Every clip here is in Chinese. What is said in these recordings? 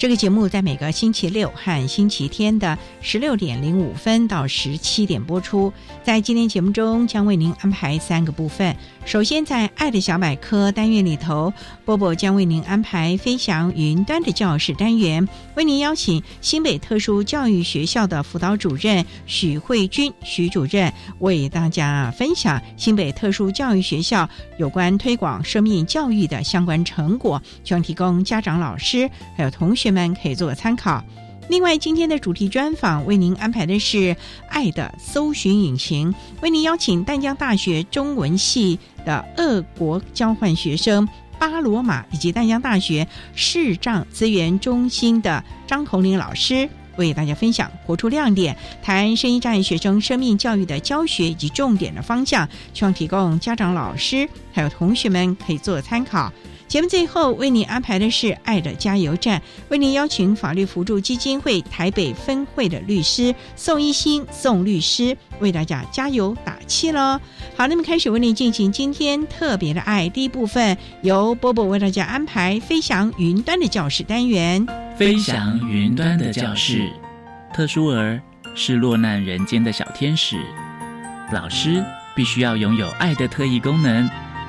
这个节目在每个星期六和星期天的十六点零五分到十七点播出。在今天节目中，将为您安排三个部分。首先，在“爱的小百科”单元里头，波波将为您安排“飞翔云端”的教室单元，为您邀请新北特殊教育学校的辅导主任许慧君许主任，为大家分享新北特殊教育学校有关推广生命教育的相关成果，希望提供家长、老师还有同学们可以做参考。另外，今天的主题专访为您安排的是《爱的搜寻引擎》，为您邀请淡江大学中文系的俄国交换学生巴罗马，以及淡江大学视障资源中心的张红玲老师，为大家分享活出亮点，谈声音障碍学生生命教育的教学以及重点的方向，希望提供家长、老师还有同学们可以做参考。节目最后为您安排的是“爱的加油站”，为您邀请法律辅助基金会台北分会的律师宋一新宋律师为大家加油打气喽。好，那么开始为您进行今天特别的爱第一部分，由波波为大家安排“飞翔云端”的教室单元。飞翔云端的教室，特殊儿是落难人间的小天使，老师必须要拥有爱的特异功能。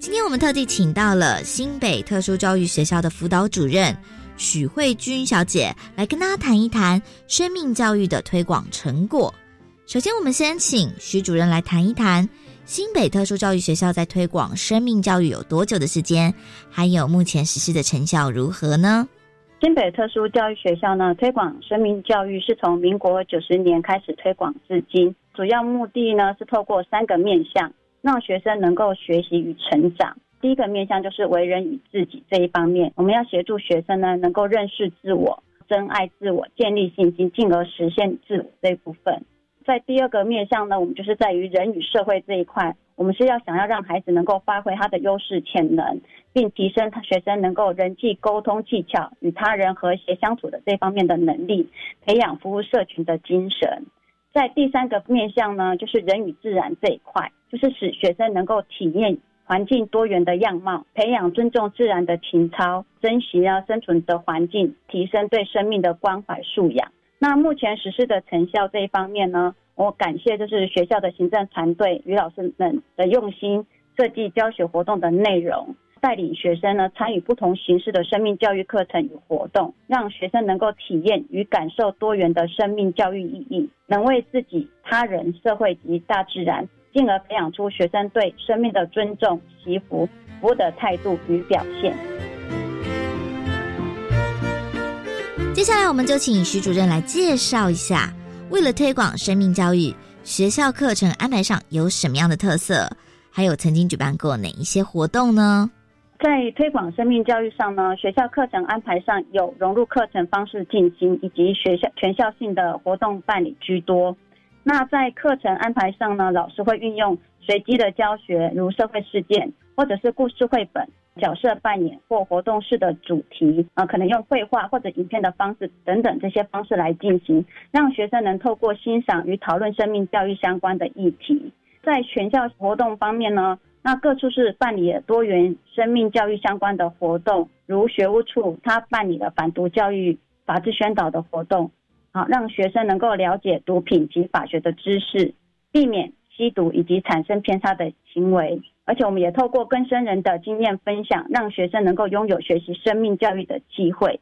今天我们特地请到了新北特殊教育学校的辅导主任许慧君小姐，来跟大家谈一谈生命教育的推广成果。首先，我们先请许主任来谈一谈新北特殊教育学校在推广生命教育有多久的时间，还有目前实施的成效如何呢？新北特殊教育学校呢，推广生命教育是从民国九十年开始推广至今，主要目的呢是透过三个面向。让学生能够学习与成长。第一个面向就是为人与自己这一方面，我们要协助学生呢能够认识自我、珍爱自我、建立信心，进而实现自我这一部分。在第二个面向呢，我们就是在于人与社会这一块，我们是要想要让孩子能够发挥他的优势潜能，并提升他学生能够人际沟通技巧、与他人和谐相处的这方面的能力，培养服务社群的精神。在第三个面向呢，就是人与自然这一块。就是使学生能够体验环境多元的样貌，培养尊重自然的情操，珍惜啊生存的环境，提升对生命的关怀素养。那目前实施的成效这一方面呢，我感谢就是学校的行政团队与老师们的用心设计教学活动的内容，带领学生呢参与不同形式的生命教育课程与活动，让学生能够体验与感受多元的生命教育意义，能为自己、他人、社会及大自然。进而培养出学生对生命的尊重、祈福、服务的态度与表现。接下来，我们就请徐主任来介绍一下，为了推广生命教育，学校课程安排上有什么样的特色，还有曾经举办过哪一些活动呢？在推广生命教育上呢，学校课程安排上有融入课程方式进行，以及学校全校性的活动办理居多。那在课程安排上呢，老师会运用随机的教学，如社会事件，或者是故事绘本、角色扮演或活动式的主题啊，可能用绘画或者影片的方式等等这些方式来进行，让学生能透过欣赏与讨论生命教育相关的议题。在全校活动方面呢，那各处是办理了多元生命教育相关的活动，如学务处他办理了反毒教育、法治宣导的活动。好，让学生能够了解毒品及法学的知识，避免吸毒以及产生偏差的行为。而且，我们也透过更生人的经验分享，让学生能够拥有学习生命教育的机会。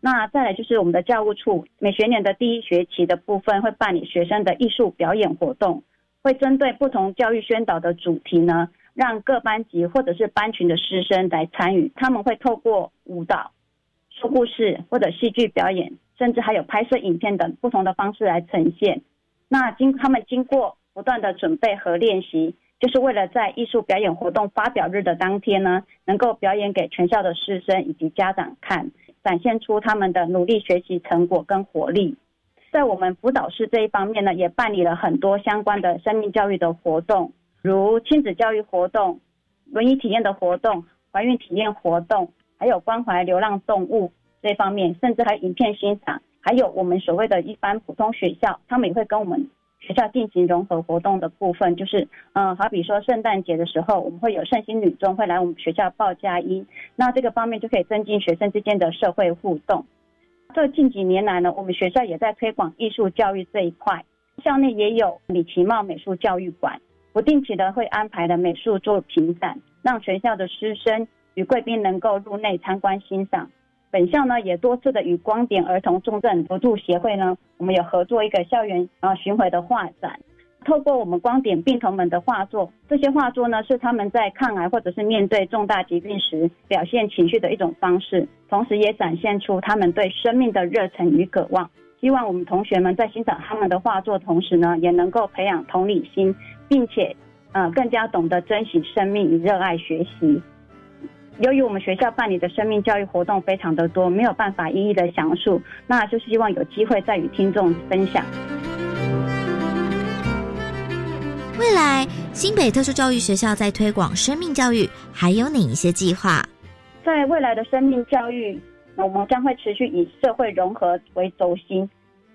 那再来就是我们的教务处，每学年的第一学期的部分会办理学生的艺术表演活动，会针对不同教育宣导的主题呢，让各班级或者是班群的师生来参与。他们会透过舞蹈、说故事或者戏剧表演。甚至还有拍摄影片等不同的方式来呈现。那经他们经过不断的准备和练习，就是为了在艺术表演活动发表日的当天呢，能够表演给全校的师生以及家长看，展现出他们的努力学习成果跟活力。在我们辅导室这一方面呢，也办理了很多相关的生命教育的活动，如亲子教育活动、轮椅体验的活动、怀孕体验活动，还有关怀流浪动物。这方面，甚至还有影片欣赏，还有我们所谓的一般普通学校，他们也会跟我们学校进行融合活动的部分，就是，嗯，好比说圣诞节的时候，我们会有圣心女中会来我们学校报佳音，那这个方面就可以增进学生之间的社会互动。这近几年来呢，我们学校也在推广艺术教育这一块，校内也有李奇茂美术教育馆，不定期的会安排的美术作品展，让学校的师生与贵宾能够入内参观欣赏。本校呢也多次的与光点儿童重症辅助协会呢，我们有合作一个校园啊巡回的画展，透过我们光点病童们的画作，这些画作呢是他们在抗癌或者是面对重大疾病时表现情绪的一种方式，同时也展现出他们对生命的热忱与渴望。希望我们同学们在欣赏他们的画作同时呢，也能够培养同理心，并且呃更加懂得珍惜生命与热爱学习。由于我们学校办理的生命教育活动非常的多，没有办法一一的详述，那就是希望有机会再与听众分享。未来新北特殊教育学校在推广生命教育还有哪一些计划？在未来的生命教育，我们将会持续以社会融合为轴心，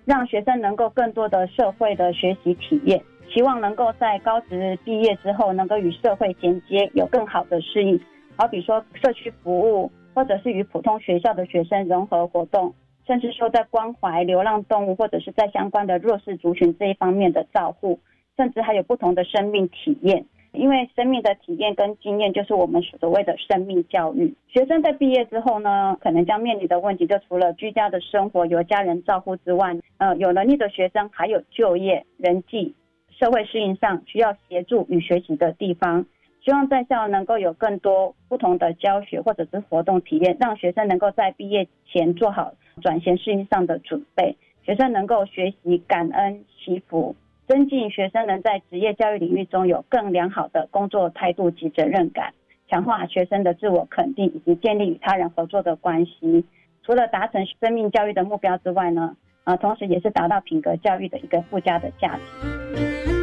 让学生能够更多的社会的学习体验，希望能够在高职毕业之后，能够与社会衔接，有更好的适应。好比说社区服务，或者是与普通学校的学生融合活动，甚至说在关怀流浪动物，或者是在相关的弱势族群这一方面的照护，甚至还有不同的生命体验。因为生命的体验跟经验，就是我们所谓的生命教育。学生在毕业之后呢，可能将面临的问题，就除了居家的生活由家人照顾之外，呃，有能力的学生还有就业、人际、社会适应上需要协助与学习的地方。希望在校能够有更多不同的教学或者是活动体验，让学生能够在毕业前做好转型适应上的准备。学生能够学习感恩祈福，增进学生能在职业教育领域中有更良好的工作态度及责任感，强化学生的自我肯定以及建立与他人合作的关系。除了达成生命教育的目标之外呢，啊，同时也是达到品格教育的一个附加的价值。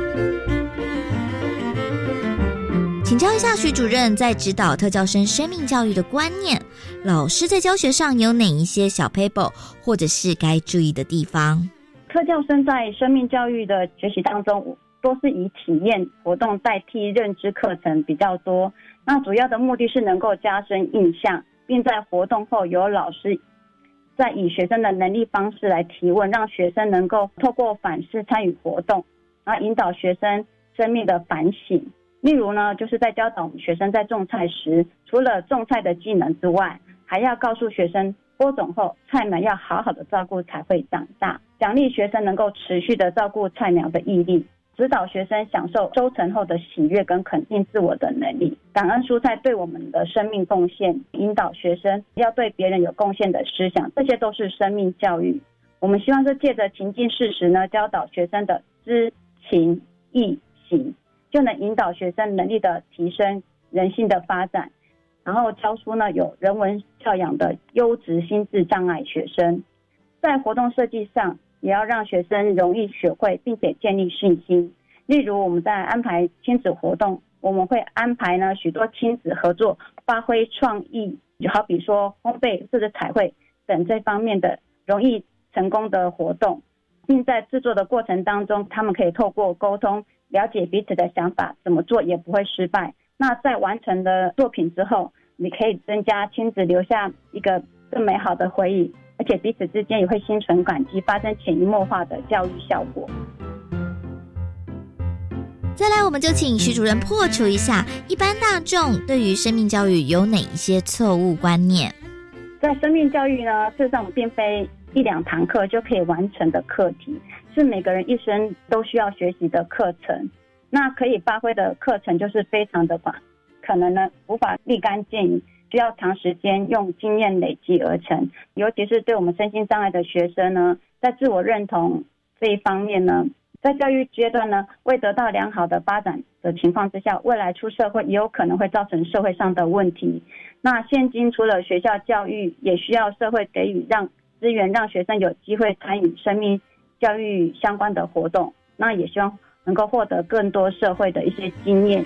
请教一下徐主任，在指导特教生生命教育的观念，老师在教学上有哪一些小 paper，或者是该注意的地方？特教生在生命教育的学习当中，都是以体验活动代替认知课程比较多。那主要的目的是能够加深印象，并在活动后由老师在以学生的能力方式来提问，让学生能够透过反思参与活动，然后引导学生生命的反省。例如呢，就是在教导我们学生在种菜时，除了种菜的技能之外，还要告诉学生播种后菜苗要好好的照顾才会长大，奖励学生能够持续的照顾菜苗的毅力，指导学生享受收成后的喜悦跟肯定自我的能力，感恩蔬菜对我们的生命贡献，引导学生要对别人有贡献的思想，这些都是生命教育。我们希望是借着情境事实呢，教导学生的知情意行。就能引导学生能力的提升、人性的发展，然后教出呢有人文教养的优质心智障碍学生。在活动设计上，也要让学生容易学会，并且建立信心。例如，我们在安排亲子活动，我们会安排呢许多亲子合作，发挥创意，就好比说烘焙或者彩绘等这方面的容易成功的活动，并在制作的过程当中，他们可以透过沟通了解彼此的想法，怎么做也不会失败。那在完成的作品之后，你可以增加亲子留下一个更美好的回忆，而且彼此之间也会心存感激，发生潜移默化的教育效果。再来，我们就请徐主任破除一下一般大众对于生命教育有哪一些错误观念。在生命教育呢，事实上并非一两堂课就可以完成的课题，是每个人一生都需要学习的课程。那可以发挥的课程就是非常的广，可能呢无法立竿见影，需要长时间用经验累积而成。尤其是对我们身心障碍的学生呢，在自我认同这一方面呢，在教育阶段呢，未得到良好的发展的情况之下，未来出社会也有可能会造成社会上的问题。那现今除了学校教育，也需要社会给予让资源，让学生有机会参与生命教育相关的活动。那也希望。能够获得更多社会的一些经验。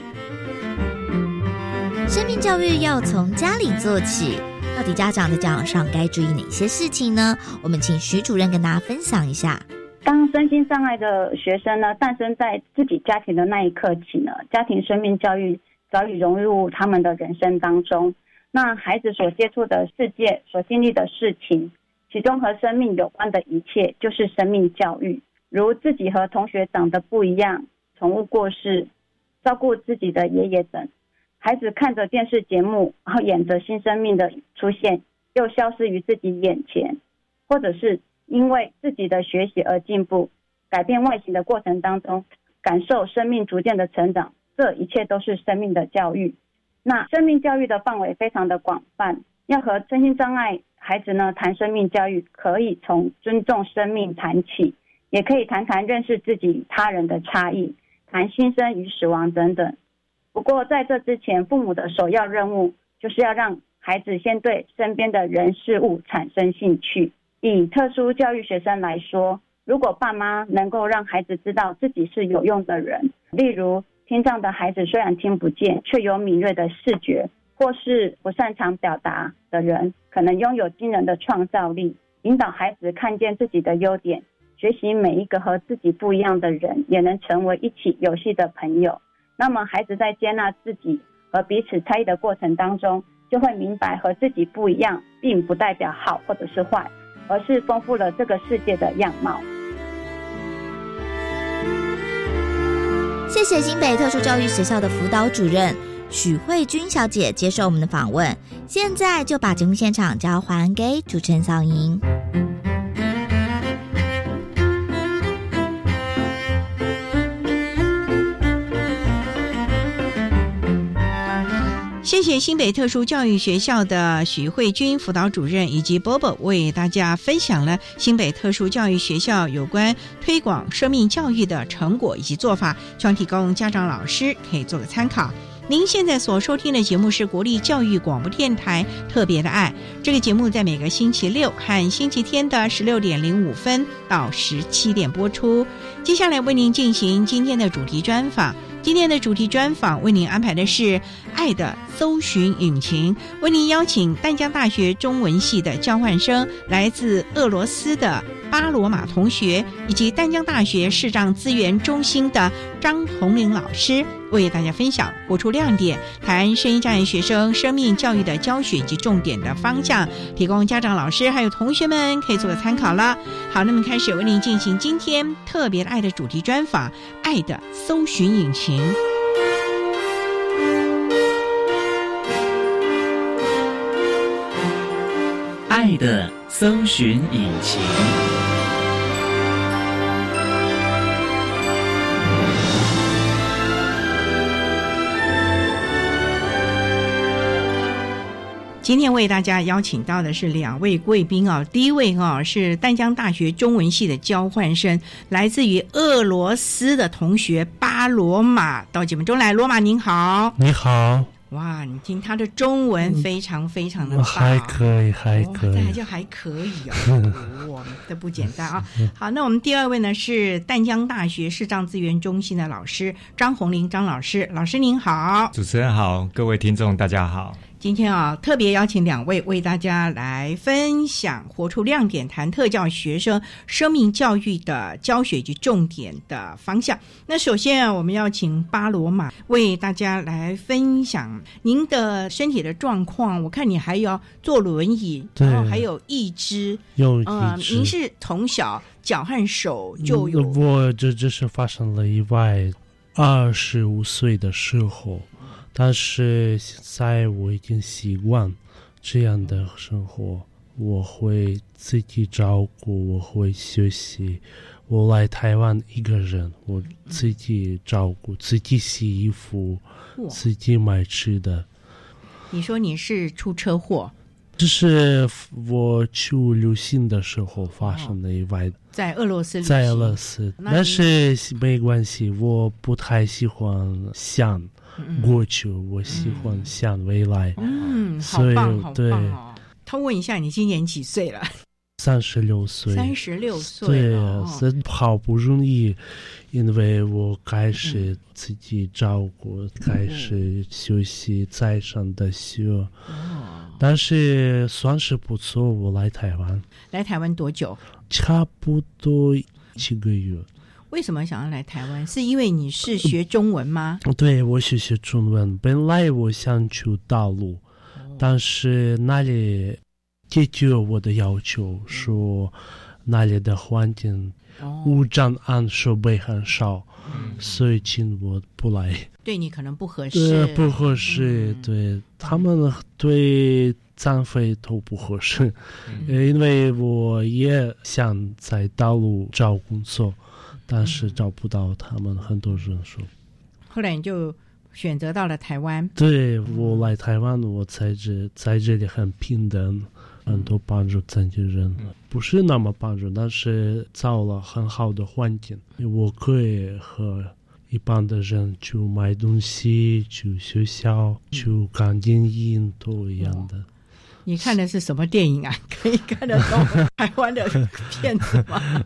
生命教育要从家里做起，到底家长在教养上该注意哪些事情呢？我们请徐主任跟大家分享一下。当身心障碍的学生呢诞生在自己家庭的那一刻起呢，家庭生命教育早已融入他们的人生当中。那孩子所接触的世界、所经历的事情，其中和生命有关的一切，就是生命教育。如自己和同学长得不一样，宠物过世，照顾自己的爷爷等，孩子看着电视节目，然后演着新生命的出现，又消失于自己眼前，或者是因为自己的学习而进步，改变外形的过程当中，感受生命逐渐的成长，这一切都是生命的教育。那生命教育的范围非常的广泛，要和身心障碍孩子呢谈生命教育，可以从尊重生命谈起。也可以谈谈认识自己与他人的差异，谈新生与死亡等等。不过在这之前，父母的首要任务就是要让孩子先对身边的人事物产生兴趣。以特殊教育学生来说，如果爸妈能够让孩子知道自己是有用的人，例如听障的孩子虽然听不见，却有敏锐的视觉，或是不擅长表达的人，可能拥有惊人的创造力，引导孩子看见自己的优点。学习每一个和自己不一样的人，也能成为一起游戏的朋友。那么，孩子在接纳自己和彼此差异的过程当中，就会明白和自己不一样，并不代表好或者是坏，而是丰富了这个世界的样貌。谢谢新北特殊教育学校的辅导主任许慧君小姐接受我们的访问。现在就把节目现场交还给主持人小莹。谢谢新北特殊教育学校的许慧君辅导主任以及波波为大家分享了新北特殊教育学校有关推广生命教育的成果以及做法，希望提供家长老师可以做个参考。您现在所收听的节目是国立教育广播电台特别的爱，这个节目在每个星期六和星期天的十六点零五分到十七点播出。接下来为您进行今天的主题专访。今天的主题专访为您安排的是《爱的搜寻引擎》，为您邀请淡江大学中文系的交换生，来自俄罗斯的巴罗马同学，以及丹江大学视障资源中心的张红玲老师，为大家分享播出亮点，谈声音障碍学生生命教育的教学及重点的方向，提供家长、老师还有同学们可以做个参考了。好，那么开始为您进行今天特别的爱的主题专访，《爱的搜寻引擎》。爱的搜寻引擎。今天为大家邀请到的是两位贵宾啊，第一位啊是淡江大学中文系的交换生，来自于俄罗斯的同学巴罗马到节目中来。罗马您好，你好，哇，你听他的中文非常非常的棒，还可以，还可以、这以还。就还可以哦，哇，这不简单啊！好，那我们第二位呢是淡江大学视障资源中心的老师张红林张老师，老师您好。主持人好，各位听众大家好。今天啊，特别邀请两位为大家来分享“活出亮点”谈特教学生生命教育的教学及重点的方向。那首先啊，我们要请巴罗马为大家来分享您的身体的状况。我看你还要坐轮椅，然后还有义肢。用呃，您是从小脚和手就有嗯我这这是发生了意外，二十五岁的时候，但是现在我已经习惯这样的生活，我会自己照顾，我会学习。我来台湾一个人，我自己照顾，自己洗衣服，自己买吃的。你说你是出车祸，这是我去旅行的时候发生的意外，在俄罗斯在俄罗斯，但是没关系，我不太喜欢想过去，我喜欢向未来。嗯，好所以棒，好对棒哦！偷问一下，你今年几岁了？三十六岁，三十六岁对是好不容易，因为我开始自己照顾，开始休息在上的学，哦但是算是不错。我来台湾来台湾多久？差不多几个月。为什么想要来台湾？是因为你是学中文吗？对我是学习中文，本来我想去大陆，但是那里解决我的要求，说那里的环境哦，无障碍设备很少，所以请我不来。对你可能不合呃适，，不合适，嗯。对他们对张飞都不合适，呃因为我也想在大陆找工作，但是找不到他们，很多人说。后来你就选择到了台湾。对我来台湾，我在这在这里很平等，很多帮助残疾人，不是那么帮助，但是造了很好的环境，我可以和一般的人去买东西、去学校、去看电影都一样的。你看的是什么电影啊？可以看得懂台湾的片子吗？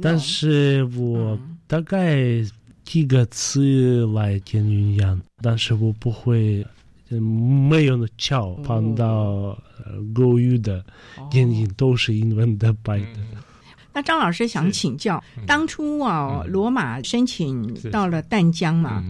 但是我大概几个词来电影院，但是我不会。呃没有巧碰到呃国语的电影都是英文的拍的。那张老师想请教，当初啊，罗马申请到了淡江嘛，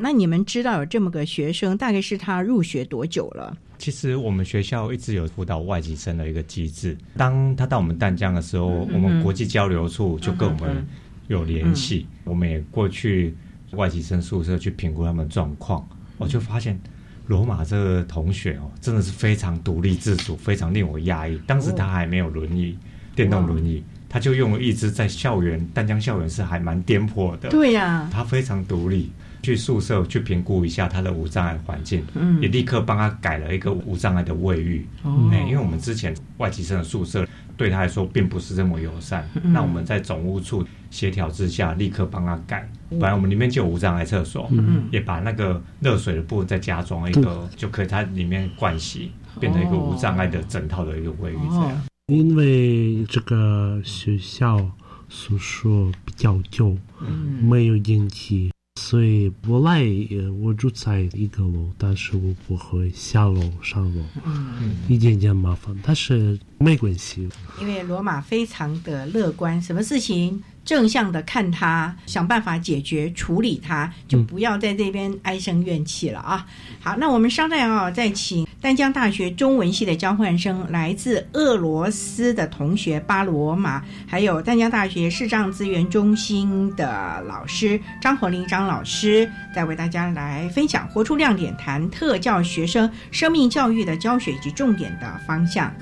那你们知道有这么个学生，大概是他入学多久了？其实我们学校一直有辅导外籍生的一个机制。当他到我们淡江的时候，我们国际交流处就跟我们有联系，我们也过去外籍生宿舍去评估他们状况。我就发现罗马这个同学哦，真的是非常独立自主，非常令我压抑。当时他还没有轮椅，电动轮椅，他就用了一支在校园淡江校园是还蛮颠簸的。对呀、他非常独立，去宿舍去评估一下他的无障碍环境，嗯。也立刻帮他改了一个无障碍的卫浴。哦。哎因为我们之前外籍生的宿舍对他来说并不是这么友善，嗯。那我们在总务处协调之下，立刻帮他改。本来我们里面就有无障碍厕所，嗯。也把那个热水的部分再加装一个，就可以它里面盥洗，变成一个无障碍的整套的一个卫浴这样。哦因为这个学校宿舍比较旧，嗯没有电梯，所以我来呃我住在一个楼，但是我不会下楼上楼，嗯，一点点麻烦，但是没关系。因为罗马非常的乐观，什么事情正向的看它，想办法解决处理它，就不要在这边唉声怨气了啊。好，那我们稍待啊，再请丹江大学中文系的交换生，来自俄罗斯的同学巴罗马，还有丹江大学视障资源中心的老师张和林张老师，在为大家来分享活出亮点，谈特教学生生命教育的教学及重点的方向。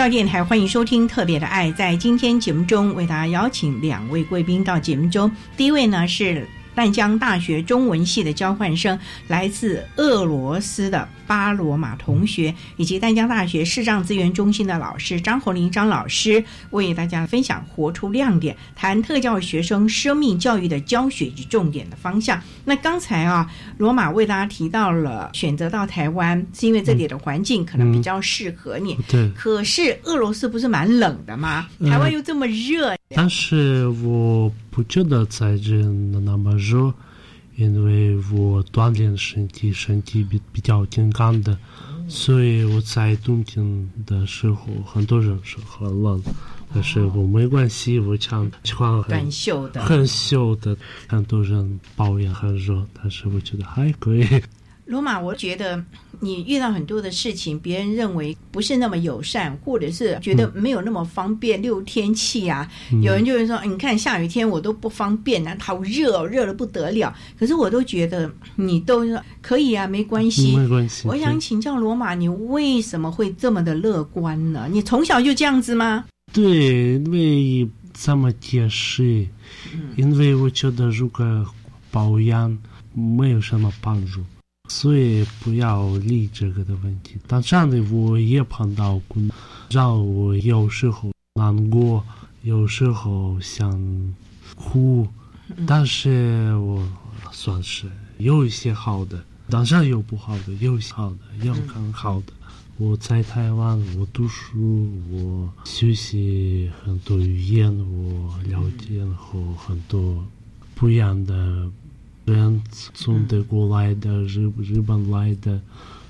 教育电台，欢迎收听《特别的爱》。在今天节目中，为大家邀请两位贵宾到节目中。第一位呢是淡江大学中文系的交换生，来自俄罗斯的。巴罗马同学以及淡江大学视障资源中心的老师张红林张老师为大家分享活出亮点，谈特教学生生命教育的教学及重点的方向。那刚才啊，罗马为大家提到了选择到台湾是因为这里的环境可能比较适合你。对。可是俄罗斯不是蛮冷的吗？台湾又这么热。但是我不觉得在这那么热。因为我锻炼身体，身体比比较健康的，所以我在冬天的时候，很多人是很冷，但是我没关系，我穿穿很袖的，很袖的，很多人抱怨很热，但是我觉得还可以。罗马，我觉得你遇到很多的事情，别人认为不是那么友善，或者是觉得没有那么方便。六天气啊，有人就会说：“你看下雨天我都不方便啊，好热，热的不得了。”可是我都觉得你都可以啊，没关系。没关系。我想请教罗马，你为什么会这么的乐观呢？你从小就这样子吗？对，因为这么解释，因为我觉得如果保养没有什么帮助。所以不要理这个的问题。但这样的我也碰到过，让我有时候难过，有时候想哭，但是我算是有一些好的，当然有不好的，有好的，有很好的。我在台湾，我读书，我学习很多语言，我了解后很多不一样的。人从德国来的，日日本来的，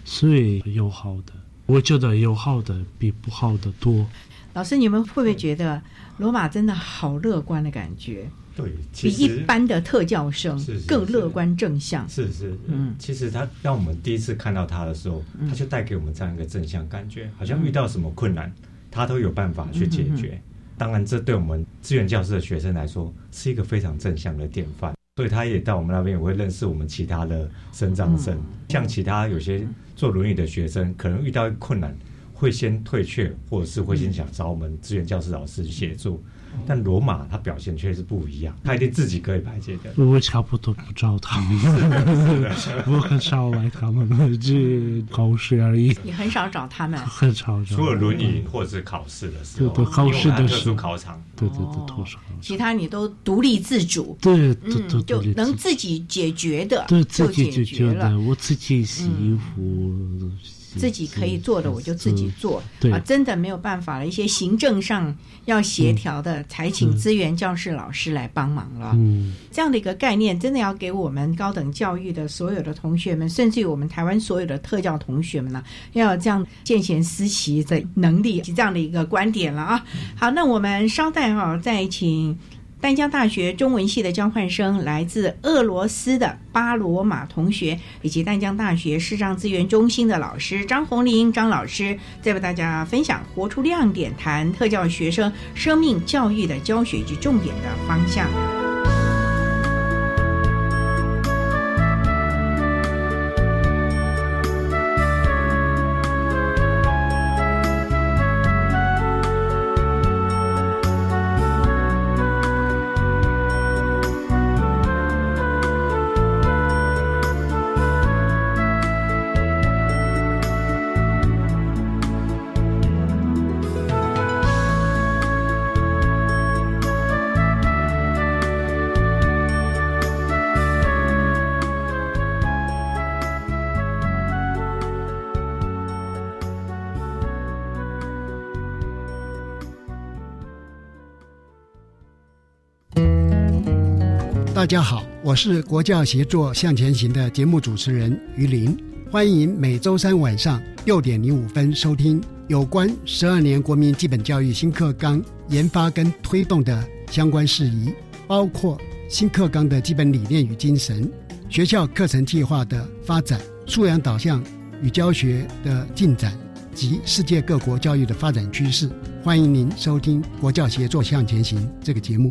所以有好的。我觉得友好的比不好的多。老师，你们会不会觉得罗马真的好乐观的感觉？对，比一般的特教生更乐观正向。是是，嗯，其实他让我们第一次看到他的时候，他就带给我们这样一个正向感觉，好像遇到什么困难，他都有办法去解决。当然，这对我们志愿教师的学生来说，是一个非常正向的典范。所以他也到我们那边，也会认识我们其他的生长生。像其他有些坐轮椅的学生，可能遇到困难，会先退却，或者是会先想找我们资源教师老师协助。但罗马他表现却是不一样，他一定自己可以排解的。我差不多不找他们，我很少来他们，这考试而已。你很少找他们，很少找。除了轮椅或者是考试的时候，对对，考试的时候考场，对对对，特殊。其他你都独立自主，对对对，就能自己解决的，对自己解决了。我自己洗衣服。自己可以做的，我就自己做。啊，真的没有办法了，一些行政上要协调的，才请资源教室老师来帮忙了。嗯，这样的一个概念，真的要给我们高等教育的所有的同学们，甚至于我们台湾所有的特教同学们呢，要有这样见贤思齐的能力及这样的一个观点了啊。好，那我们稍待哈，再请。丹江大学中文系的交换生，来自俄罗斯的巴罗马同学，以及丹江大学视障资源中心的老师张红林张老师，再为大家分享活出亮点，谈特教学生生命教育的教学及重点的方向。大家好，我是国教协作向前行的节目主持人于林，欢迎每周三晚上六点零五分收听有关十二年国民基本教育新课纲研发跟推动的相关事宜，包括新课纲的基本理念与精神、学校课程计划的发展、素养导向与教学的进展及世界各国教育的发展趋势。欢迎您收听国教协作向前行这个节目。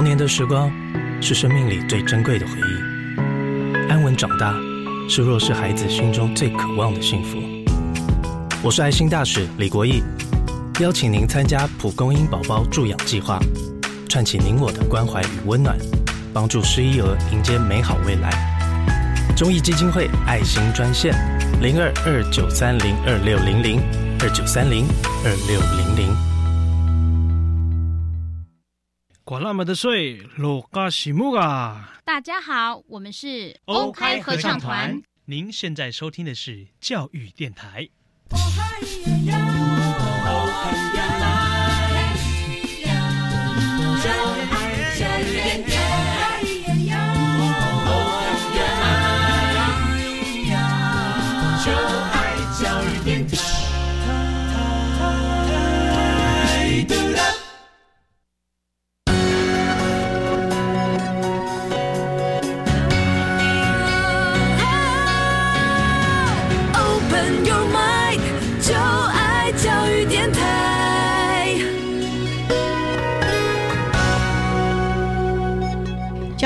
童年的时光是生命里最珍贵的回忆，安稳长大是弱势孩子心中最渴望的幸福。我是爱心大使李国义，邀请您参加蒲公英宝宝助养计划，串起您我的关怀与温暖。帮助失依儿迎接美好未来。中义基金会爱心专线：零二二九三零二六零零二九三零二六零零。管那么的水，落嘎西木啊！大家好，我们是欧开合唱团。您现在收听的是教育电台。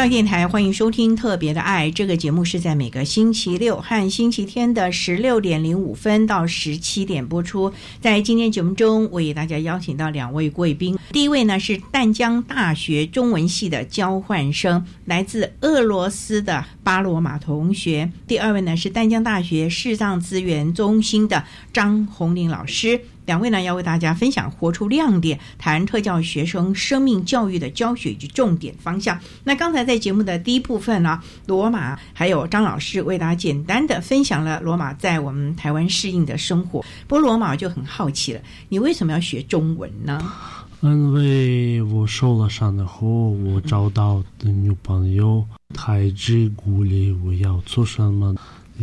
电台欢迎收听《特别的爱》这个节目，是在每个星期六和星期天的十六点零五分到十七点播出。在今天节目中，我给大家邀请到两位贵宾。第一位呢是淡江大学中文系的交换生，来自俄罗斯的巴罗马同学；第二位呢是淡江大学视障资源中心的张红玲老师。两位呢要为大家分享活出亮点，谈特教学生生命教育的教学及重点方向。那刚才在节目的第一部分呢，罗马还有张老师为大家简单的分享了罗马在我们台湾适应的生活。不过罗马就很好奇了，你为什么要学中文呢？因为我受了伤的后，我找到的女朋友太直鼓励我要做什么，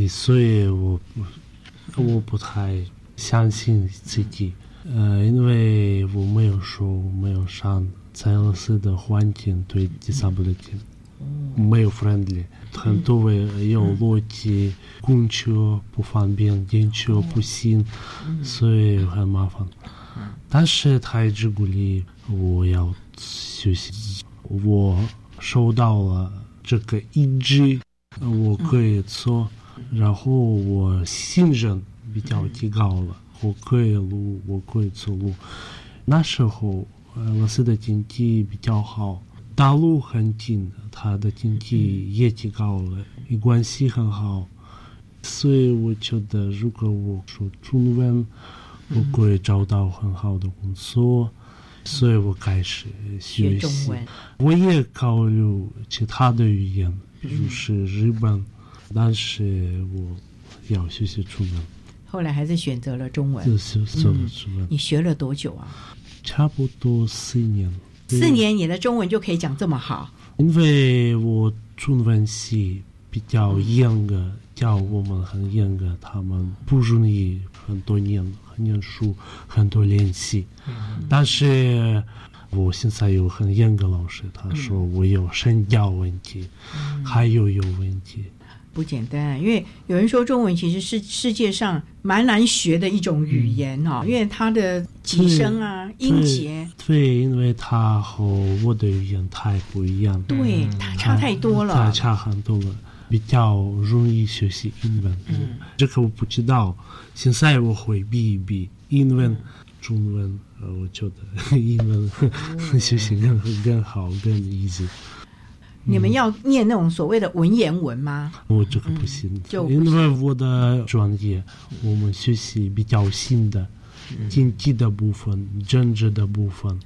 所以我我不太。相信自己，呃，因为我没有说没有上在俄罗斯的环境对 disability 没有 friendly，很多位有逻辑，公车不方便，电车不行，所以很麻烦。但是他一直鼓励我要学习，我收到了这个意志，我可以做，然后我信任。比较提高了，我可以录，我可以走路。那时候俄罗斯的经济比较好，大陆很近，它的经济也提高了，关系很好。所以我觉得，如果我说中文，我可以找到很好的工作。所以我开始学习。我也考虑其他的语言，比如是日本，但是我要学习中文。后来还是选择了中文。是是是。你学了多久啊？差不多四年。四年，你的中文就可以讲这么好？因为我中文系比较严格，教我们很严格，他们不容易很多年很念书，很多练习。但是我现在有很严格老师，他说我有身教问题，还有有问题。不简单，因为有人说中文其实是世界上蛮难学的一种语言哦，因为它的几声啊、音节，对，因为它和我的语言太不一样，对，它差太多了，它差很多了，比较容易学习英文。嗯，这个我不知道，现在我会比一比英文、中文，呃，我觉得英文 学习更更好、更 easy。你们要念那种所谓的文言文吗？我这个不行，因为我的专业，我们学习比较新的经济的部分、政治的部分，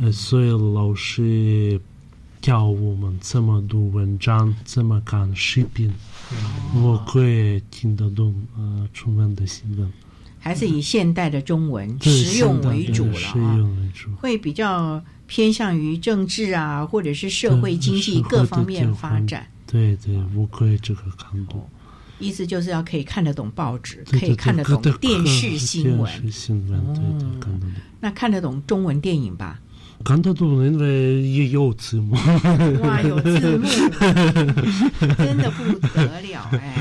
呃，所以老师教我们怎么读文章，怎么看视频，我可以听得懂呃中文的新闻。还是以现代的中文实用为主了啊，实用为主，会比较。偏向于政治啊，或者是社会经济各方面发展。对对，我可以这个看过。意思就是要可以看得懂报纸，可以看得懂电视新闻。电视新闻，对对，看得懂。那看得懂中文电影吧？看得懂，因为也有字幕。哇，有字幕，真的不得了哎！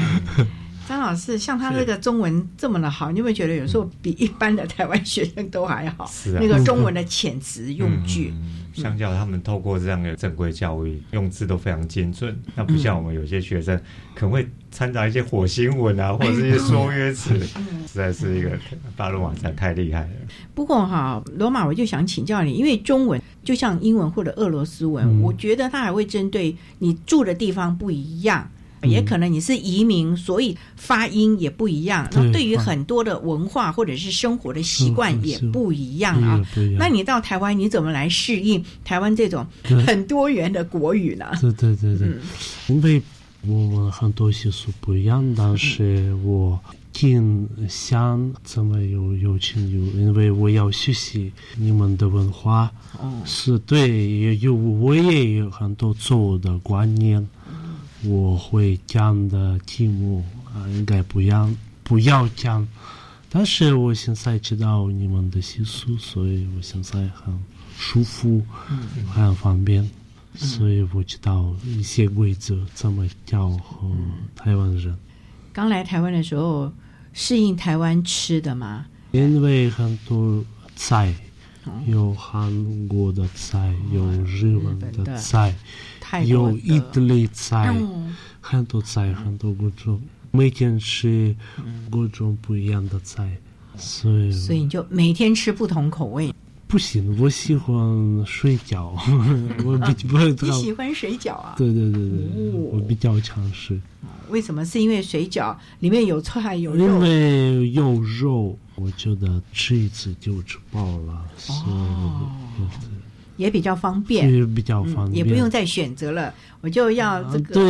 张老师，像他这个中文这么的好，你有没有觉得有时候比一般的台湾学生都还好？是啊，那个中文的遣词用句。相较他们透过这样的正规教育，用字都非常精准。那不像我们有些学生可能会掺杂一些火星文啊，或者是一些缩约词，实在是一个巴罗马才太厉害了。不过哈，罗马我就想请教你，因为中文就像英文或者俄罗斯文，我觉得它还会针对你住的地方不一样。也可能你是移民，所以发音也不一样。那对于很多的文化或者是生活的习惯也不一样啊。那你到台湾，你怎么来适应台湾这种很多元的国语呢？对对对对，因为我们很多习俗不一样，但是我更想怎么有有情有，因为我要学习你们的文化。哦，是对，也有我也有很多错误的观念。我会讲的题目啊，应该不要不要讲，但是我现在知道你们的习俗，所以我现在很舒服，很方便，所以我知道一些规则怎么教和台湾人。刚来台湾的时候，适应台湾吃的吗？因为很多菜，有韩国的菜，有日本的菜。有意大利菜，很多菜，很多各种，每天吃各种不一样的菜，所以所以你就每天吃不同口味。不行，我喜欢水饺，我比 不你喜欢水饺啊？对对对对，我比较强势。为什么？是因为水饺里面有菜有肉？因为有肉，我觉得吃一次就吃饱了，所以。也比较方便，比较方便，也不用再选择了。我就要这个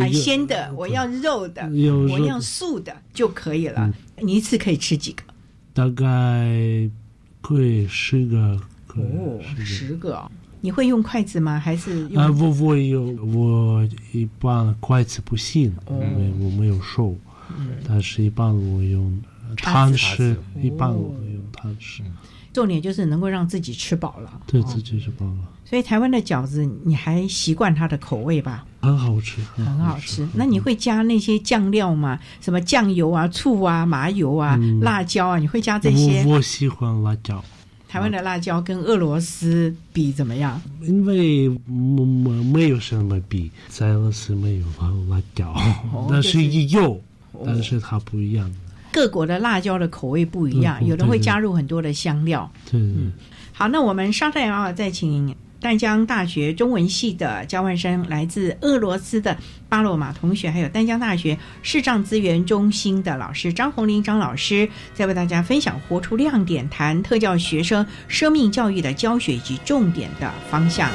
海鲜的，我要肉的，我要素的就可以了。你一次可以吃几个？大概可以十个。哦，十个。你会用筷子吗？还是？啊，我我有，我一般筷子不行，因为我没有手。嗯。但是一般我用汤匙，一般我用汤匙。重点就是能够让自己吃饱了，对自己吃饱了。所以台湾的饺子，你还习惯它的口味吧？很好吃，很好吃。那你会加那些酱料吗？什么酱油啊、醋啊、麻油啊、辣椒啊？你会加这些？我喜欢辣椒。台湾的辣椒跟俄罗斯比怎么样？因为没没没有什么比，在俄罗斯没有辣椒，但是有，但是它不一样。各国的辣椒的口味不一样，有的会加入很多的香料。嗯，好，那我们稍待啊，再请淡江大学中文系的交换生，来自俄罗斯的巴洛马同学，还有淡江大学视障资源中心的老师张红林张老师，再为大家分享活出亮点，谈特教学生生命教育的教学以及重点的方向。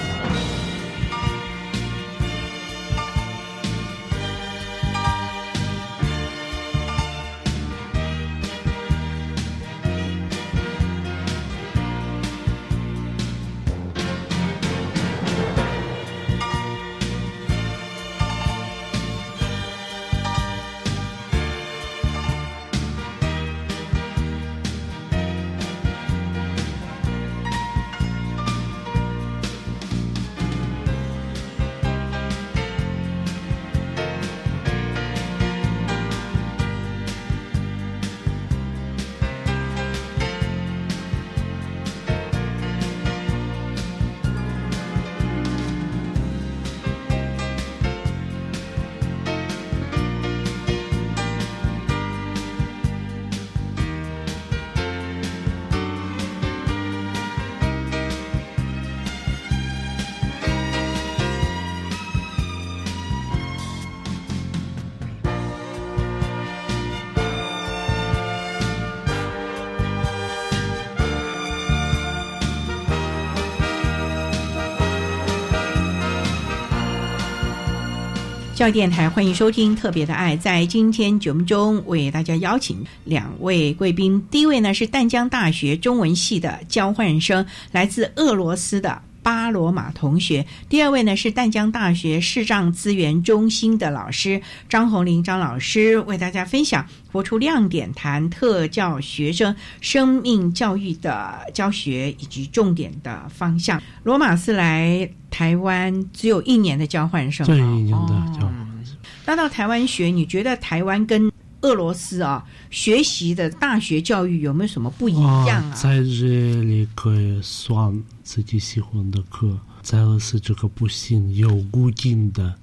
教育电台欢迎收听《特别的爱》。在今天节目中，为大家邀请两位贵宾。第一位呢是淡江大学中文系的交换生，来自俄罗斯的巴罗马同学；第二位呢是淡江大学视障资源中心的老师张红林张老师，为大家分享活出亮点，谈特教学生生命教育的教学以及重点的方向。罗马斯来台湾只有一年的交换生，对一年的交换生。那到台湾学，你觉得台湾跟俄罗斯啊学习的大学教育有没有什么不一样啊？在这里可以选自己喜欢的课，在俄罗斯这个不行，有固定的，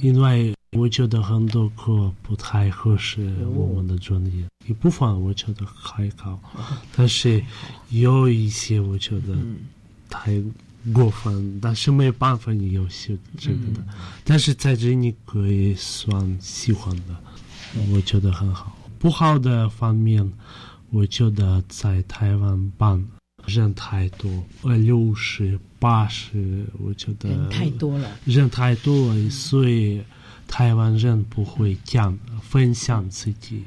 因为我觉得很多课不太合适我们的专业，一部分我觉得还好，但是有一些我觉得太。过分，但是没办法，你要学这个的。但是在这里你可以算喜欢的，我觉得很好。不好的方面，我觉得在台湾办人太多，呃，六十、八十，我觉得人太多了，人太多，所以台湾人不会讲分享自己，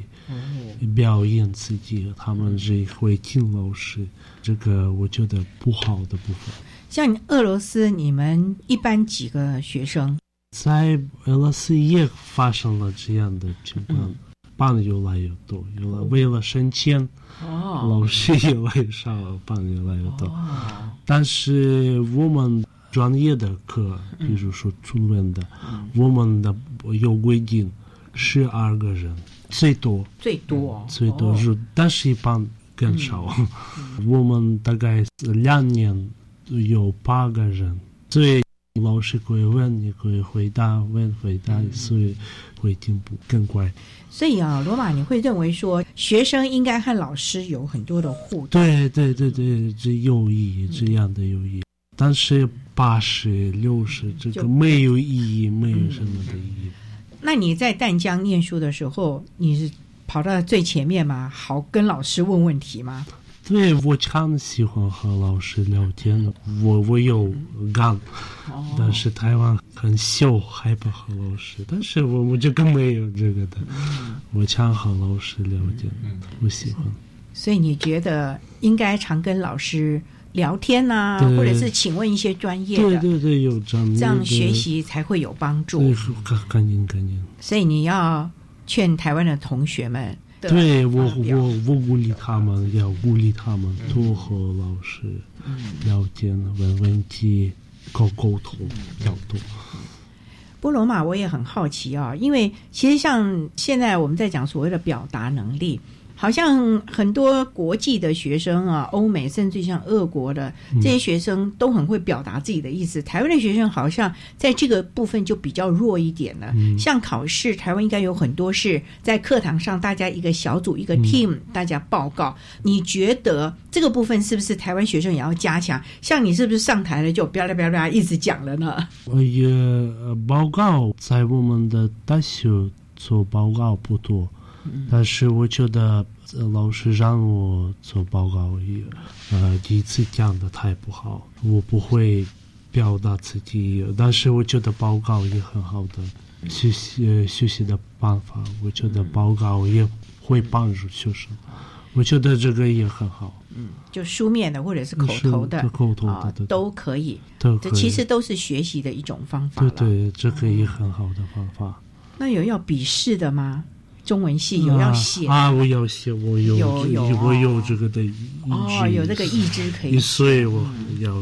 表演自己，他们只会听老师。这个我觉得不好的部分。像你俄罗斯，你们一般几个学生？在俄罗斯也发生了这样的情况，班越来越多，有了为了省钱，哦，老师越来越少，班越来越多。但是我们专业的课，比如说中文的，我们的有规定，十二个人最多，最多，最多是，但是一般更少。我们大概两年。有八个人，所以老师可以问，你可以回答，问回答，所以会进步更快。所以啊，罗马，你会认为说，学生应该和老师有很多的互动？对对对对，这有意义，这样的有意义。但是八十六十这个没有意义，没有什么的意义。那你在淡江念书的时候，你是跑到最前面吗？好跟老师问问题吗？对，我常喜欢和老师聊天。我我有干，但是台湾很小，害怕和老师。但是我我这个没有这个的，我常和老师聊天，我喜欢。所以你觉得应该常跟老师聊天呐，或者是请问一些专业的？对对对，有专业，这样学习才会有帮助。赶赶紧赶紧。所以你要劝台湾的同学们。对我，我我鼓励他们，要鼓励他们多和老师聊天、问问题、沟沟通，要多。波罗马，我也很好奇啊，因为其实像现在我们在讲所谓的表达能力。好像很多国际的学生啊，欧美甚至像俄国的这些学生都很会表达自己的意思。台湾的学生好像在这个部分就比较弱一点了。像考试，台湾应该有很多是在课堂上，大家一个小组一个 team，大家报告。你觉得这个部分是不是台湾学生也要加强？像你是不是上台了就不要啦不要啦一直讲了呢？也报告在我们的大学做报告不多。但是我觉得老师让我做报告，也呃第一次讲的太不好，我不会表达自己。但是我觉得报告也很好的学习学习的办法，我觉得报告也会帮助学生。我觉得这个也很好。嗯，就书面的或者是口头的，口头的都可以。这其实都是学习的一种方法。对对，这个也很好的方法。那有要笔试的吗？中文系有要写。啊，我要写，我有有我有这个的哦，有这个意志可以，所以我要。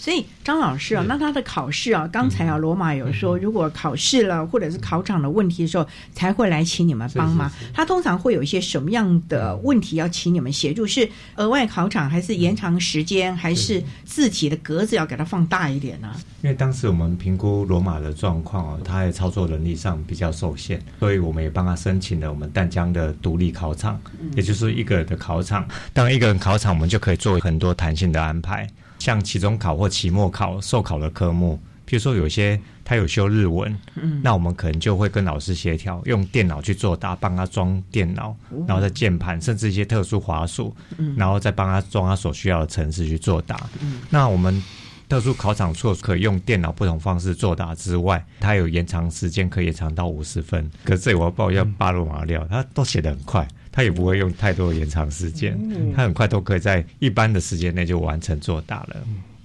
所以张老师啊，那他的考试啊，刚才啊罗马有说，如果考试了或者是考场的问题的时候，才会来请你们帮忙。他通常会有一些什么样的问题要请你们协助？是额外考场，还是延长时间，还是字体的格子要给它放大一点呢？因为当时我们评估罗马的状况哦，他在操作能力上比较受限，所以我们也帮他申请了我们淡江的独立考场，也就是一个人的考场。当然，一个人考场，我们就可以做很多弹性的安排。像期中考或期末考授考的科目，譬如说有些他有修日文，嗯，那我们可能就会跟老师协调，用电脑去做答，帮他装电脑，然后在键盘，甚至一些特殊滑鼠，嗯，然后再帮他装他所需要的程式去作答。嗯，那我们特殊考场处可以用电脑不同方式作答之外，它有延长时间，可以延长到五十分。可是这里我要报一下巴罗马料，他都写得很快，他也不会用太多的延长时间，他很快都可以在一般的时间内就完成作答了。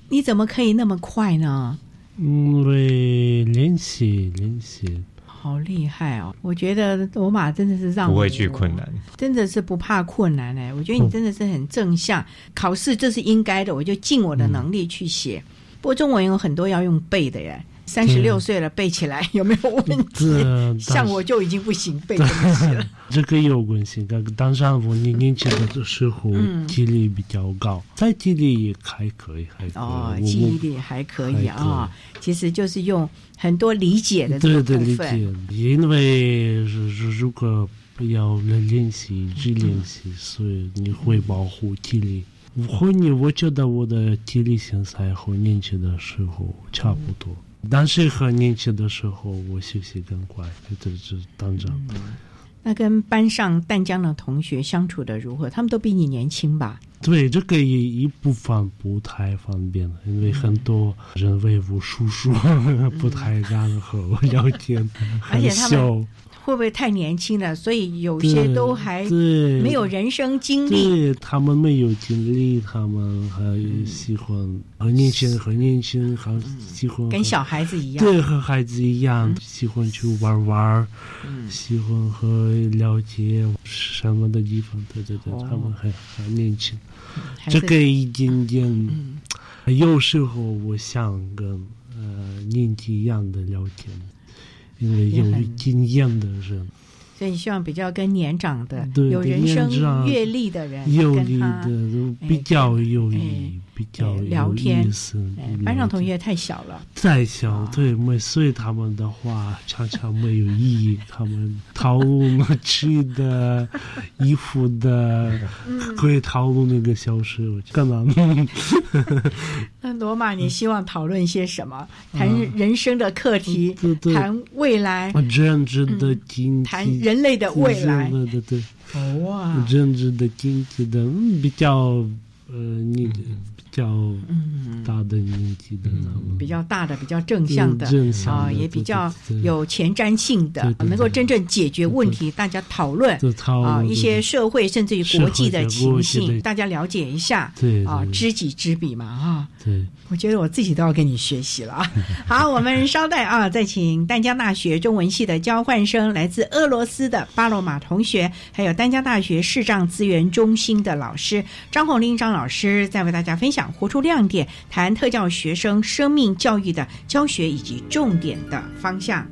你怎么可以那么快呢？因为练习练习。好厉害哦！我觉得罗马真的是让不会惧困难，真的是不怕困难哎！我觉得你真的是很正向，考试这是应该的，我就尽我的能力去写。不过中文有很多要用背的耶。三十六岁了，背起来 有没有问题？像我就已经不行 背东西了。这个有关系，当上我年年轻的时候体力比较高，在体力也还可以，还哦，记忆力还可以啊。其实就是用很多理解的对对理解，因为如如果不要练习，只练习，所以你会保护体力。和你，我觉得我的体力现在和年轻的时候差不多。但是很年轻的时候，我学习更快，这是当然。那跟班上淡江的同学相处的如何？他们都比你年轻吧？对，这个一一部分不太方便，因为很多人为我叔叔 不太 敢和我聊天，很小。会不会太年轻了？所以有些都还没有人生经历。对他们没有经历，他们还喜欢很年轻，很年轻，还喜欢跟小孩子一样。对，和孩子一样，喜欢去玩玩，喜欢和了解什么的地方。对对对，他们还还年轻。这个一点点，有时候我想跟呃年纪一样的聊天。因为有经验的人，所以希望比较跟年长的、有人生阅历的人，有利的比较有益。比较聊天，嗯，班上同学太小了，太小，对，没所以他们的话常常没有意义。他们讨论吃的、衣服的，可以讨论那个小时，干嘛？那罗马，你希望讨论些什么？谈人生的课题，谈未来，政治的经济，谈人类的未来，对对对，哇，政治的经济的比较，呃，你。较大的年纪的，比较大的、比较正向的啊，也比较有前瞻性的，能够真正解决问题，大家讨论啊，一些社会甚至于国际的情形，大家了解一下，对啊，知己知彼嘛，啊。对，我觉得我自己都要跟你学习了。啊。好，我们稍待啊，再请丹江大学中文系的交换生，来自俄罗斯的巴罗马同学，还有丹江大学视障资源中心的老师张红林张老师，再为大家分享。活出亮点，谈特教学生生命教育的教学以及重点的方向。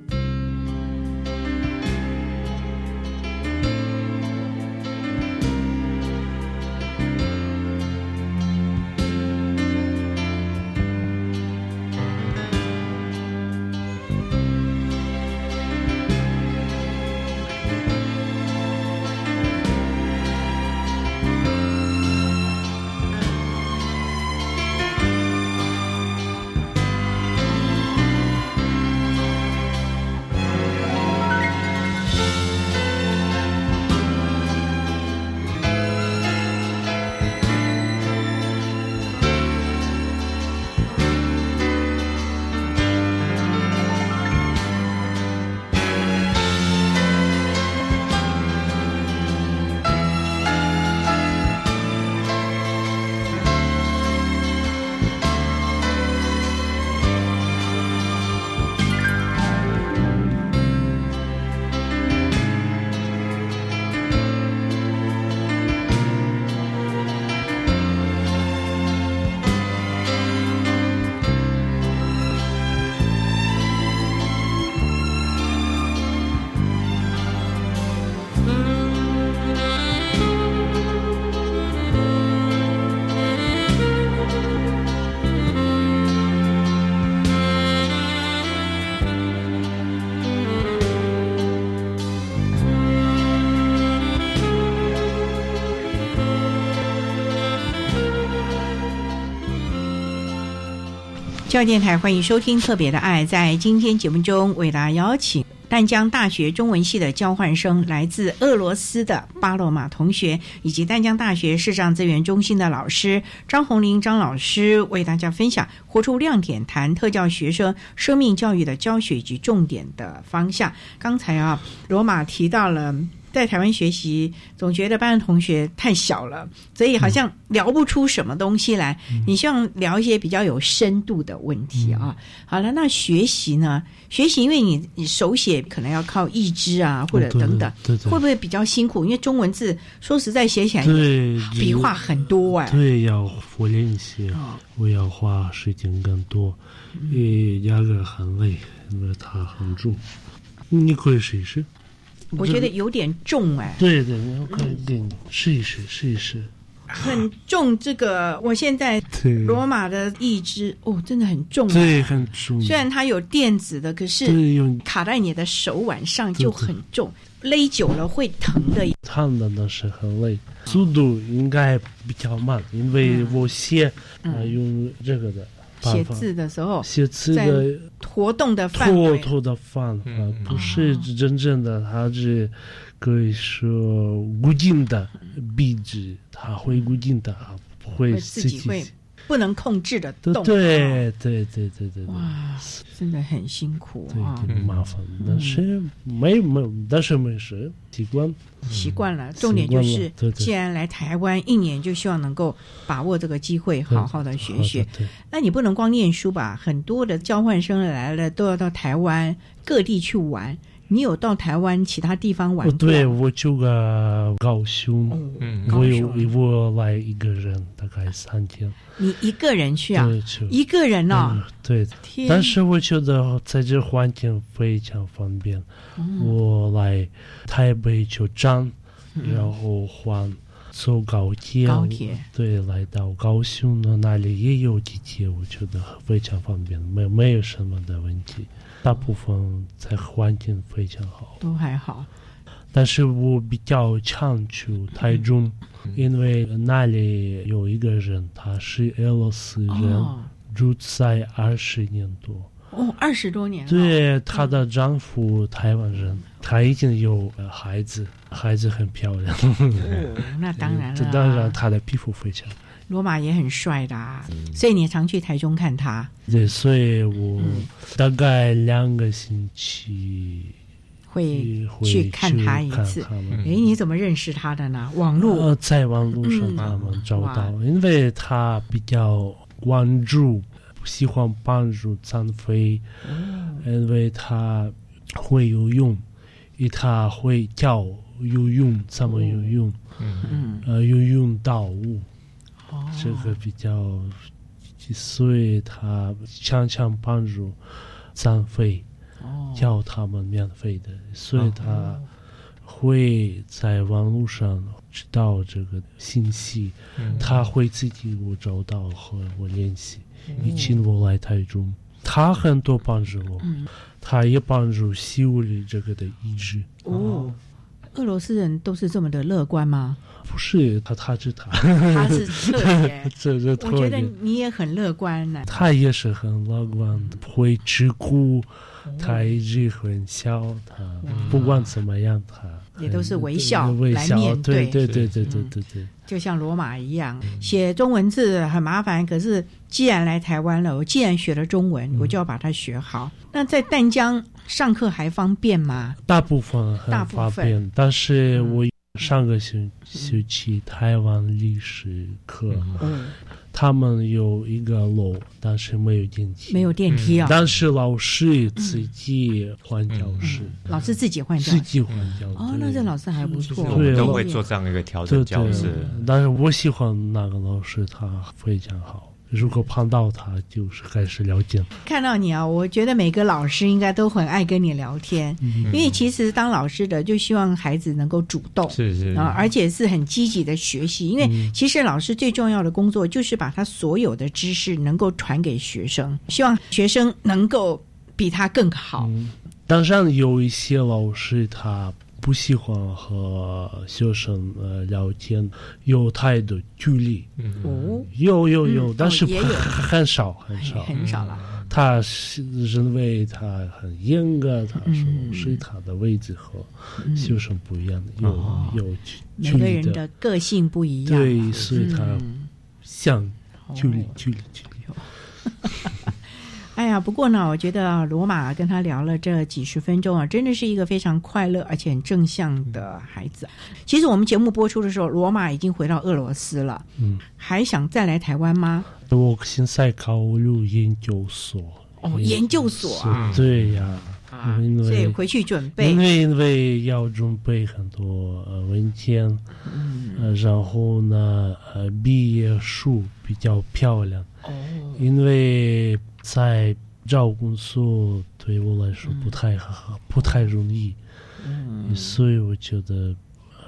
教电台欢迎收听《特别的爱》。在今天节目中，为大家邀请淡江大学中文系的交换生，来自俄罗斯的巴罗马同学，以及淡江大学视障资源中心的老师张红林张老师，为大家分享“活出亮点”谈特教学生生命教育的教学及重点的方向。刚才啊，罗马提到了。在台湾学习，总觉得班的同学太小了，所以好像聊不出什么东西来。你希望聊一些比较有深度的问题啊。好了，那学习呢？学习，因为你你手写可能要靠意志啊，或者等等，会不会比较辛苦？因为中文字说实在写起来，对笔画很多哎。对，要多练习，我要花时间更多，也压根很累，因为它很重。你可以试一试。我觉得有点重哎，对对，我可以给你试一试，试一试。很重，这个我现在罗马的一支哦，真的很重，对，很重。虽然它有电子的，可是卡在你的手腕上就很重，勒久了会疼的。烫的那是很累，速度应该比较慢，因为我写啊用这个的。写字的时候，写字的活动的范围，活动的范围不是真正的，它是可以说固定的壁纸，它会固定的，不会自己会。不能控制的动，对对对对对哇，真的很辛苦啊，麻烦。但是没没，但是没事，习惯习惯了。重点就是，既然来台湾一年，就希望能够把握这个机会，好好的学学。那你不能光念书吧？很多的交换生来了，都要到台湾各地去玩。你有到台湾其他地方玩？对，我就个高雄，我有我来一个人，大概三天。你一个人去啊？一个人哦。对，但是我觉得在这环境非常方便。我来台北就站，然后换坐高铁。高铁。对，来到高雄的，那里也有地铁，我觉得非常方便，没没有什么的问题。大部分在环境非常好，都还好。但是我比较常去台中，因为那里有一个人，他是俄罗斯人，住在二十年多。哦，二十多年。对，她的丈夫台湾人，她已经有孩子，孩子很漂亮。哦，那当然了。当然，她的皮肤非常。罗马也很帅的，啊所以你常去台中看他。对，所以我大概两个星期会去看他一次。哎，你怎么认识他的呢？网络在网络上他们找到，因为他比较关注，喜欢帮助残废，因为他会游泳，他会教游泳，怎么游泳？嗯，呃，游泳道物。这个比较，所以他常常帮助残废，叫他们免费的，所以他会在网络上知道这个信息，他会自己我找到和我联系，请我来台中，他很多帮助我，他也帮助修理这个的意志。哦，俄罗斯人都是这么的乐观吗？不是他，他是他，他是特别。这这。我觉得你也很乐观呢。他也是很乐观，会吃苦，他一直很笑，他不管怎么样，他也都是微笑来面对。对对对对对对对。就像罗马一样，写中文字很麻烦，可是既然来台湾了，我既然学了中文，我就要把它学好。那在淡江上课还方便吗？大部分很方便，但是我。上个星学期台湾历史课，他们有一个楼，但是没有电梯，没有电梯啊。但是老师自己换教室，老师自己换教室，自己换教室。哦，那这老师还不错，对，都会做这样一个调整教室。但是我喜欢那个老师，他非常好。如果碰到他，就是开始聊天。看到你啊，我觉得每个老师应该都很爱跟你聊天，因为其实当老师的就希望孩子能够主动，是是啊，而且是很积极的学习。因为其实老师最重要的工作就是把他所有的知识能够传给学生，希望学生能够比他更好。当然有一些老师他。不喜欢和学生呃聊天，有太多距离。哦，有有有，但是很少很少。很少了。他是认为他很严格，他说是他的位置和学生不一样的，有有每个人的个性不一样，对，所以他像距离距离距离。哎呀，不过呢，我觉得罗马跟他聊了这几十分钟啊，真的是一个非常快乐而且很正向的孩子。其实我们节目播出的时候，罗马已经回到俄罗斯了，嗯，还想再来台湾吗？我现在考入研究所。哦，研究所啊，对呀，所以回去准备，因为因为要准备很多呃文件，嗯，然后呢，呃，毕业书比较漂亮。哦，因为在找工作对我来说不太好，不太容易，嗯，所以我觉得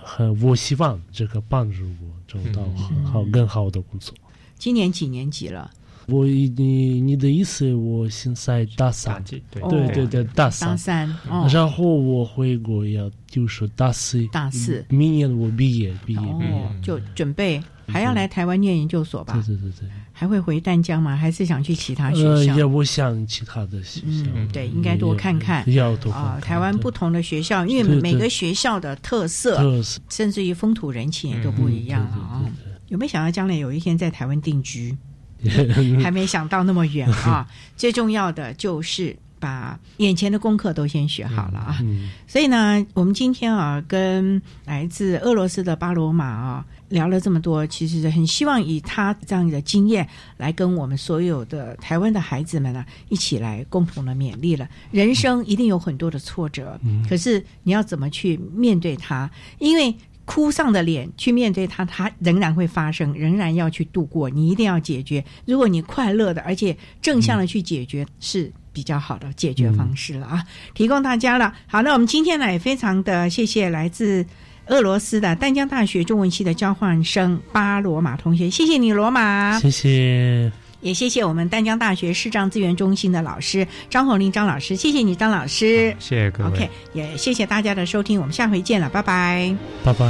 很，我希望这个帮助我找到很好更好的工作。今年几年级了？我你你的意思，我现在大三，对。对对对，大三，大三，然后我回国要就是大四，大四，明年我毕业，毕业，毕业，就准备还要来台湾念研究所吧？对对对对，还会回淡江吗？还是想去其他学校？呃，我想其他的学校，对，应该多看看，要多啊，台湾不同的学校，因为每个学校的特色，特色，甚至于风土人情也都不一样啊。有没有想到将来有一天在台湾定居？还没想到那么远啊！最重要的就是把眼前的功课都先学好了啊！所以呢，我们今天啊，跟来自俄罗斯的巴罗马啊聊了这么多，其实很希望以他这样的经验来跟我们所有的台湾的孩子们呢一起来共同的勉励了。人生一定有很多的挫折，可是你要怎么去面对它？因为哭丧的脸去面对它，它仍然会发生，仍然要去度过。你一定要解决。如果你快乐的，而且正向的去解决，是比较好的解决方式了啊！提供大家了。好，那我们今天呢也非常的谢谢来自俄罗斯的丹江大学中文系的交换生巴罗马同学，谢谢你，罗马。谢谢。也谢谢我们丹江大学视障资源中心的老师张红林张老师，谢谢你张老师，谢谢各位。OK，也谢谢大家的收听，我们下回见了，拜拜，拜拜。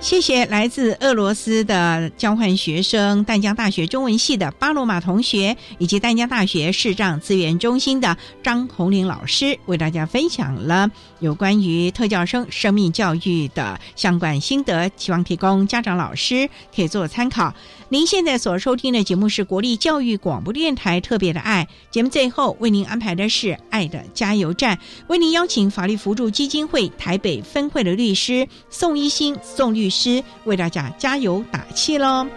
谢谢来自俄罗斯的交换学生淡江大学中文系的巴罗马同学，以及淡江大学视障资源中心的张红玲老师，为大家分享了有关于特教生生命教育的相关心得，希望提供家长、老师可以做参考。您现在所收听的节目是国立教育广播电台特别的爱节目，最后为您安排的是爱的加油站，为您邀请法律辅助基金会台北分会的律师宋一新宋律师为大家加油打气喽。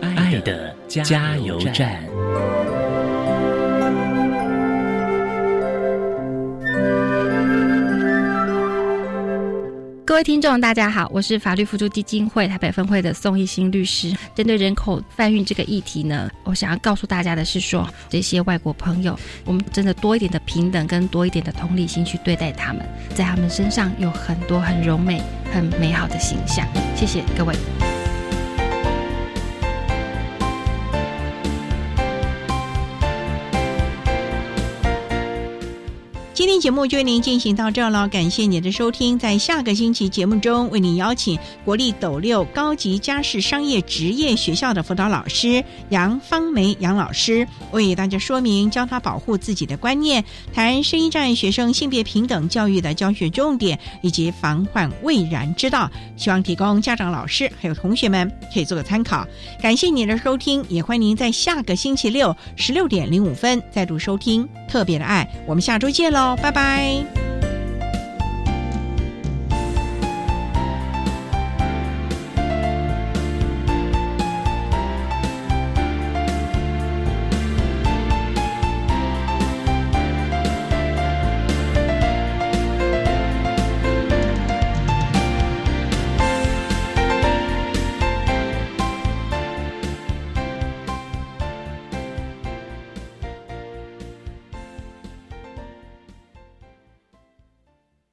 爱的加油站。各位听众，大家好，我是法律辅助基金会台北分会的宋一新律师。针对人口贩运这个议题呢，我想要告诉大家的是，说这些外国朋友，我们真的多一点的平等跟多一点的同理心去对待他们，在他们身上有很多很柔美、很美好的形象。谢谢各位。天节目就为您进行到这了，感谢您的收听。在下个星期节目中，为您邀请国立斗六高级家事商业职业学校的辅导老师杨芳梅杨老师，为大家说明教他保护自己的观念，谈声音障碍学生性别平等教育的教学重点以及防患未然之道，希望提供家长、老师还有同学们可以做个参考。感谢您的收听，也欢迎您在下个星期六十六点零五分再度收听特别的爱。我们下周见喽！拜拜。